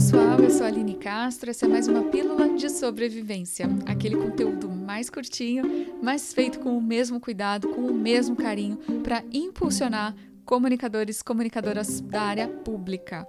pessoal, eu sou a Aline Castro. Essa é mais uma pílula de sobrevivência. Aquele conteúdo mais curtinho, mas feito com o mesmo cuidado, com o mesmo carinho, para impulsionar comunicadores, comunicadoras da área pública.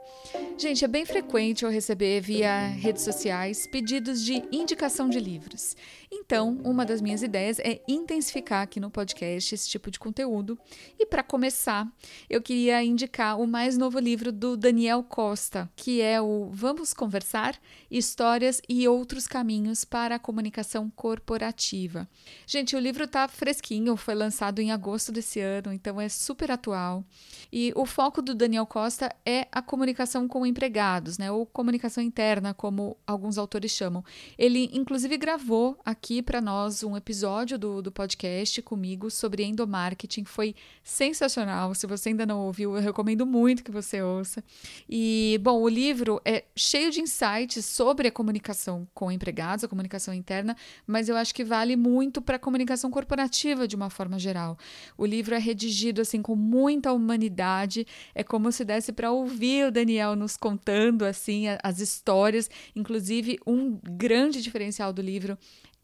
Gente, é bem frequente eu receber via redes sociais pedidos de indicação de livros. Então, uma das minhas ideias é intensificar aqui no podcast esse tipo de conteúdo. E para começar, eu queria indicar o mais novo livro do Daniel Costa, que é o Vamos Conversar: Histórias e Outros Caminhos para a Comunicação Corporativa. Gente, o livro está fresquinho, foi lançado em agosto desse ano, então é super atual. E o foco do Daniel Costa é a comunicação com empregados, né? Ou comunicação interna, como alguns autores chamam. Ele, inclusive, gravou aqui para nós um episódio do, do podcast comigo sobre endomarketing. Foi sensacional. Se você ainda não ouviu, eu recomendo muito que você ouça. E, bom, o livro é cheio de insights sobre a comunicação com empregados, a comunicação interna, mas eu acho que vale muito para a comunicação corporativa de uma forma geral. O livro é redigido assim com muita humanidade. É como se desse para ouvir o Daniel nos contando assim as histórias. Inclusive, um grande diferencial do livro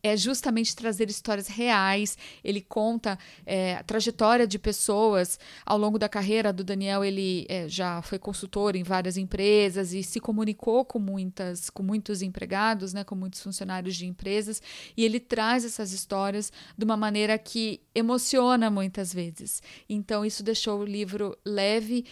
é justamente trazer histórias reais. Ele conta é, a trajetória de pessoas ao longo da carreira do Daniel. Ele é, já foi consultor em várias empresas e se comunicou com muitas, com muitos empregados, né, com muitos funcionários de empresas. E ele traz essas histórias de uma maneira que emociona muitas vezes. Então isso deixou o livro leve,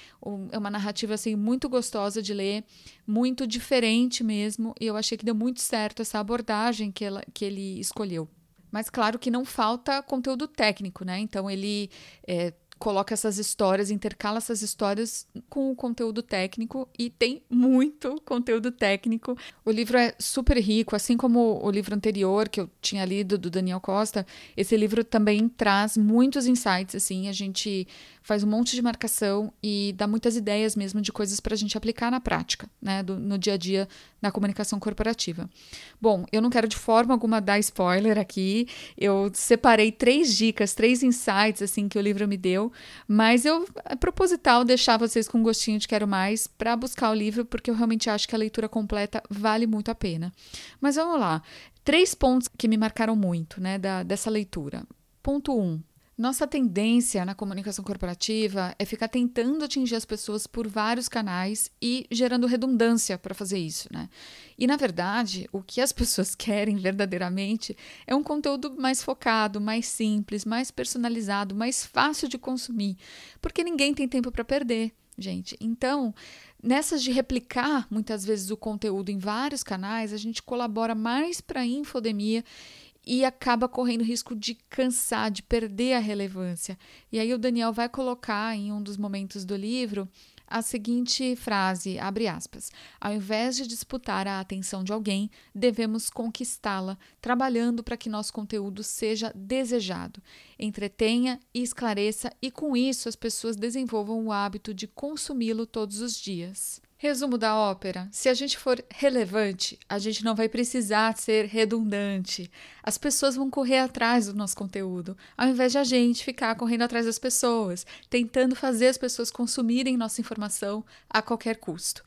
é uma narrativa assim muito gostosa de ler, muito diferente mesmo. E eu achei que deu muito certo essa abordagem que, ela, que ele escolheu. Mas claro que não falta conteúdo técnico, né? Então ele é, coloca essas histórias, intercala essas histórias com o conteúdo técnico e tem muito conteúdo técnico. O livro é super rico, assim como o livro anterior que eu tinha lido do Daniel Costa, esse livro também traz muitos insights assim, a gente faz um monte de marcação e dá muitas ideias mesmo de coisas para a gente aplicar na prática, né, do, no dia a dia na comunicação corporativa. Bom, eu não quero de forma alguma dar spoiler aqui. Eu separei três dicas, três insights assim que o livro me deu, mas eu é proposital deixar vocês com um gostinho de quero mais para buscar o livro, porque eu realmente acho que a leitura completa vale muito a pena. Mas vamos lá. Três pontos que me marcaram muito, né, da, dessa leitura. Ponto 1. Um, nossa tendência na comunicação corporativa é ficar tentando atingir as pessoas por vários canais e gerando redundância para fazer isso, né? E na verdade, o que as pessoas querem verdadeiramente é um conteúdo mais focado, mais simples, mais personalizado, mais fácil de consumir, porque ninguém tem tempo para perder, gente. Então, nessas de replicar muitas vezes o conteúdo em vários canais, a gente colabora mais para a infodemia e acaba correndo risco de cansar, de perder a relevância. E aí o Daniel vai colocar em um dos momentos do livro a seguinte frase, abre aspas: Ao invés de disputar a atenção de alguém, devemos conquistá-la, trabalhando para que nosso conteúdo seja desejado, entretenha e esclareça e com isso as pessoas desenvolvam o hábito de consumi-lo todos os dias. Resumo da ópera: se a gente for relevante, a gente não vai precisar ser redundante. As pessoas vão correr atrás do nosso conteúdo, ao invés de a gente ficar correndo atrás das pessoas, tentando fazer as pessoas consumirem nossa informação a qualquer custo.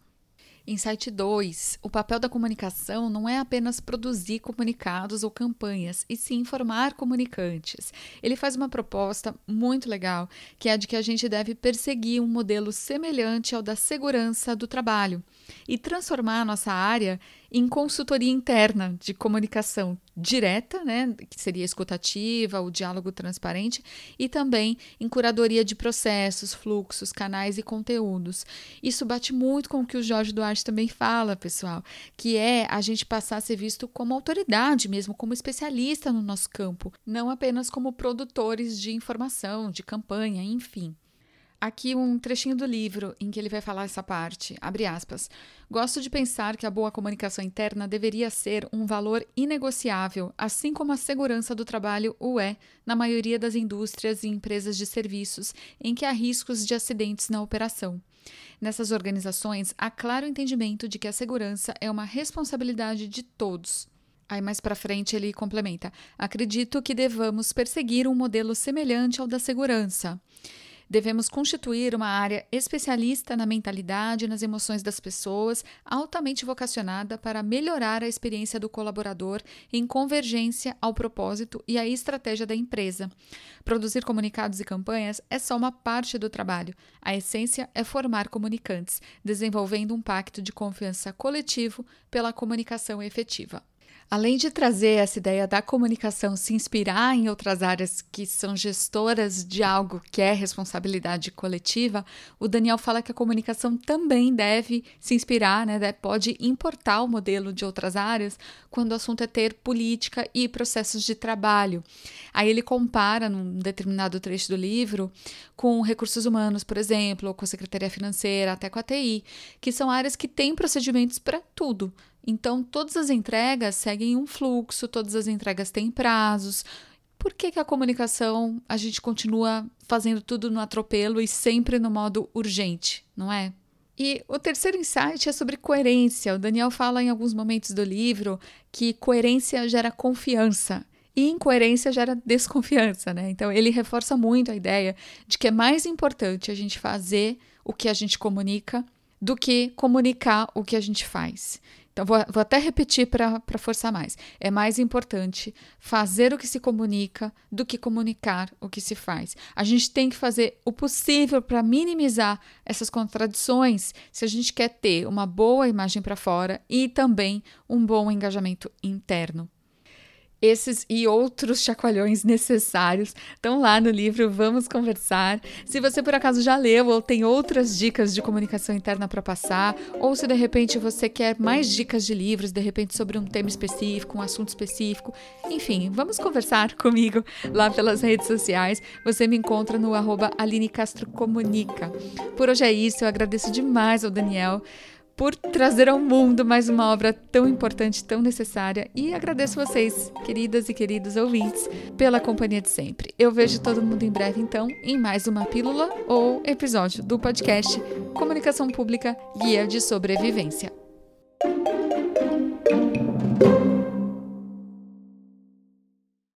Insight 2. O papel da comunicação não é apenas produzir comunicados ou campanhas, e sim informar comunicantes. Ele faz uma proposta muito legal, que é a de que a gente deve perseguir um modelo semelhante ao da segurança do trabalho e transformar a nossa área em consultoria interna de comunicação direta, né, que seria escutativa, o diálogo transparente, e também em curadoria de processos, fluxos, canais e conteúdos. Isso bate muito com o que o Jorge Duarte também fala, pessoal, que é a gente passar a ser visto como autoridade mesmo, como especialista no nosso campo, não apenas como produtores de informação, de campanha, enfim. Aqui um trechinho do livro em que ele vai falar essa parte. Abre aspas. Gosto de pensar que a boa comunicação interna deveria ser um valor inegociável, assim como a segurança do trabalho o é na maioria das indústrias e empresas de serviços em que há riscos de acidentes na operação. Nessas organizações, há claro entendimento de que a segurança é uma responsabilidade de todos. Aí mais para frente ele complementa: Acredito que devamos perseguir um modelo semelhante ao da segurança. Devemos constituir uma área especialista na mentalidade e nas emoções das pessoas, altamente vocacionada para melhorar a experiência do colaborador em convergência ao propósito e à estratégia da empresa. Produzir comunicados e campanhas é só uma parte do trabalho. A essência é formar comunicantes, desenvolvendo um pacto de confiança coletivo pela comunicação efetiva. Além de trazer essa ideia da comunicação se inspirar em outras áreas que são gestoras de algo que é responsabilidade coletiva, o Daniel fala que a comunicação também deve se inspirar, né, pode importar o modelo de outras áreas quando o assunto é ter política e processos de trabalho. Aí ele compara num determinado trecho do livro com recursos humanos, por exemplo, ou com a Secretaria Financeira, até com a TI, que são áreas que têm procedimentos para tudo. Então, todas as entregas seguem um fluxo, todas as entregas têm prazos. Por que, que a comunicação a gente continua fazendo tudo no atropelo e sempre no modo urgente, não é? E o terceiro insight é sobre coerência. O Daniel fala em alguns momentos do livro que coerência gera confiança e incoerência gera desconfiança, né? Então ele reforça muito a ideia de que é mais importante a gente fazer o que a gente comunica do que comunicar o que a gente faz. Então, vou, vou até repetir para forçar mais. É mais importante fazer o que se comunica do que comunicar o que se faz. A gente tem que fazer o possível para minimizar essas contradições se a gente quer ter uma boa imagem para fora e também um bom engajamento interno. Esses e outros chacoalhões necessários estão lá no livro Vamos Conversar. Se você por acaso já leu ou tem outras dicas de comunicação interna para passar, ou se de repente você quer mais dicas de livros, de repente sobre um tema específico, um assunto específico, enfim, vamos conversar comigo lá pelas redes sociais. Você me encontra no arroba Aline Castro Comunica. Por hoje é isso, eu agradeço demais ao Daniel por trazer ao mundo mais uma obra tão importante, tão necessária. E agradeço vocês, queridas e queridos ouvintes, pela companhia de sempre. Eu vejo todo mundo em breve, então, em mais uma pílula ou episódio do podcast Comunicação Pública Guia de Sobrevivência.